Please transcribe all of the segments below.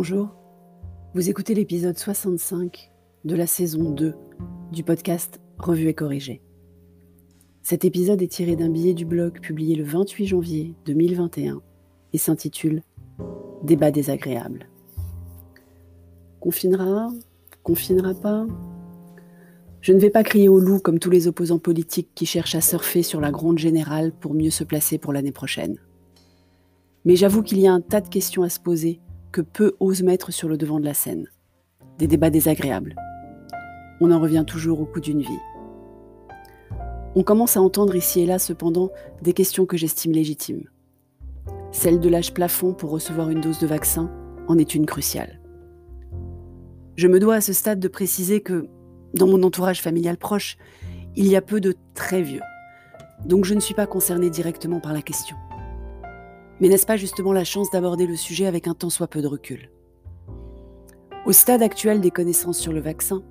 Bonjour, vous écoutez l'épisode 65 de la saison 2 du podcast Revue et corrigée. Cet épisode est tiré d'un billet du blog publié le 28 janvier 2021 et s'intitule Débat désagréable. Confinera Confinera pas Je ne vais pas crier au loup comme tous les opposants politiques qui cherchent à surfer sur la gronde générale pour mieux se placer pour l'année prochaine. Mais j'avoue qu'il y a un tas de questions à se poser que peu osent mettre sur le devant de la scène. Des débats désagréables. On en revient toujours au coût d'une vie. On commence à entendre ici et là cependant des questions que j'estime légitimes. Celle de l'âge plafond pour recevoir une dose de vaccin en est une cruciale. Je me dois à ce stade de préciser que, dans mon entourage familial proche, il y a peu de très vieux. Donc je ne suis pas concernée directement par la question. Mais n'est-ce pas justement la chance d'aborder le sujet avec un tant soit peu de recul? Au stade actuel des connaissances sur le vaccin,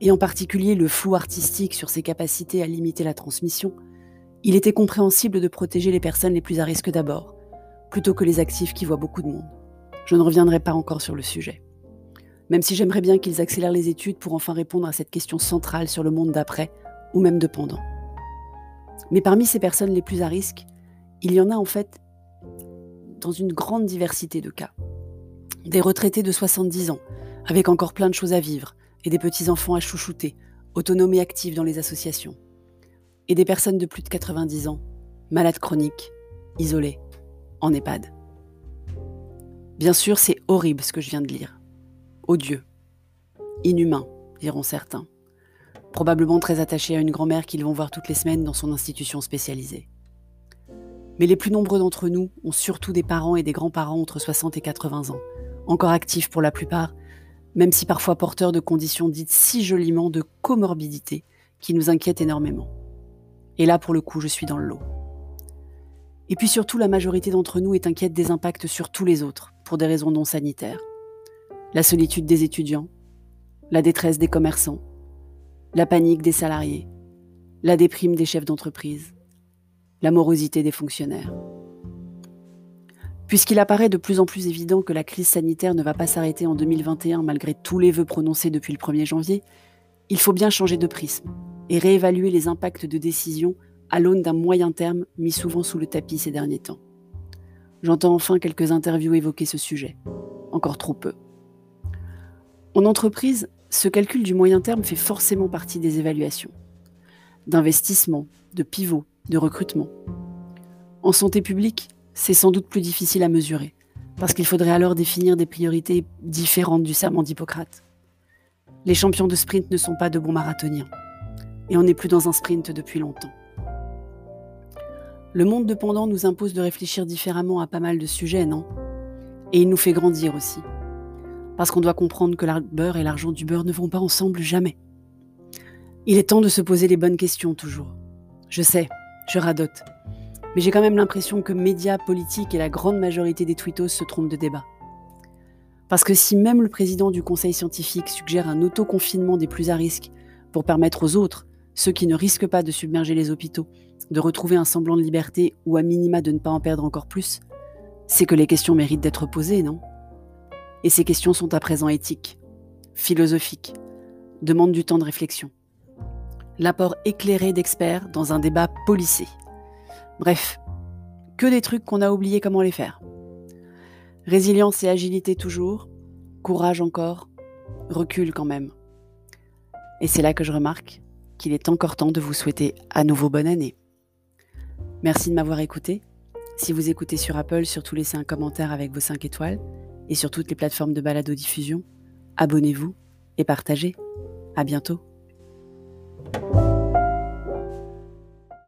et en particulier le flou artistique sur ses capacités à limiter la transmission, il était compréhensible de protéger les personnes les plus à risque d'abord, plutôt que les actifs qui voient beaucoup de monde. Je ne reviendrai pas encore sur le sujet. Même si j'aimerais bien qu'ils accélèrent les études pour enfin répondre à cette question centrale sur le monde d'après, ou même de pendant. Mais parmi ces personnes les plus à risque, il y en a en fait dans une grande diversité de cas. Des retraités de 70 ans, avec encore plein de choses à vivre, et des petits-enfants à chouchouter, autonomes et actifs dans les associations. Et des personnes de plus de 90 ans, malades chroniques, isolées, en EHPAD. Bien sûr, c'est horrible ce que je viens de lire. Odieux. Inhumain, diront certains. Probablement très attachés à une grand-mère qu'ils vont voir toutes les semaines dans son institution spécialisée. Mais les plus nombreux d'entre nous ont surtout des parents et des grands-parents entre 60 et 80 ans, encore actifs pour la plupart, même si parfois porteurs de conditions dites si joliment de comorbidité qui nous inquiètent énormément. Et là, pour le coup, je suis dans le lot. Et puis surtout, la majorité d'entre nous est inquiète des impacts sur tous les autres, pour des raisons non sanitaires. La solitude des étudiants, la détresse des commerçants, la panique des salariés, la déprime des chefs d'entreprise, la morosité des fonctionnaires. Puisqu'il apparaît de plus en plus évident que la crise sanitaire ne va pas s'arrêter en 2021 malgré tous les vœux prononcés depuis le 1er janvier, il faut bien changer de prisme et réévaluer les impacts de décisions à l'aune d'un moyen terme mis souvent sous le tapis ces derniers temps. J'entends enfin quelques interviews évoquer ce sujet. Encore trop peu. En entreprise, ce calcul du moyen terme fait forcément partie des évaluations. D'investissement, de pivot, de recrutement. En santé publique, c'est sans doute plus difficile à mesurer, parce qu'il faudrait alors définir des priorités différentes du serment d'Hippocrate. Les champions de sprint ne sont pas de bons marathoniens, et on n'est plus dans un sprint depuis longtemps. Le monde de pendant nous impose de réfléchir différemment à pas mal de sujets, non? Et il nous fait grandir aussi. Parce qu'on doit comprendre que le beurre et l'argent du beurre ne vont pas ensemble jamais. Il est temps de se poser les bonnes questions toujours. Je sais, je radote. Mais j'ai quand même l'impression que médias, politiques et la grande majorité des tweetos se trompent de débat. Parce que si même le président du conseil scientifique suggère un autoconfinement des plus à risque pour permettre aux autres, ceux qui ne risquent pas de submerger les hôpitaux, de retrouver un semblant de liberté ou à minima de ne pas en perdre encore plus, c'est que les questions méritent d'être posées, non? Et ces questions sont à présent éthiques, philosophiques, demandent du temps de réflexion l'apport éclairé d'experts dans un débat policé. Bref, que des trucs qu'on a oublié comment les faire. Résilience et agilité toujours, courage encore, recul quand même. Et c'est là que je remarque qu'il est encore temps de vous souhaiter à nouveau bonne année. Merci de m'avoir écouté. Si vous écoutez sur Apple, surtout laissez un commentaire avec vos 5 étoiles et sur toutes les plateformes de balado-diffusion. Abonnez-vous et partagez. À bientôt.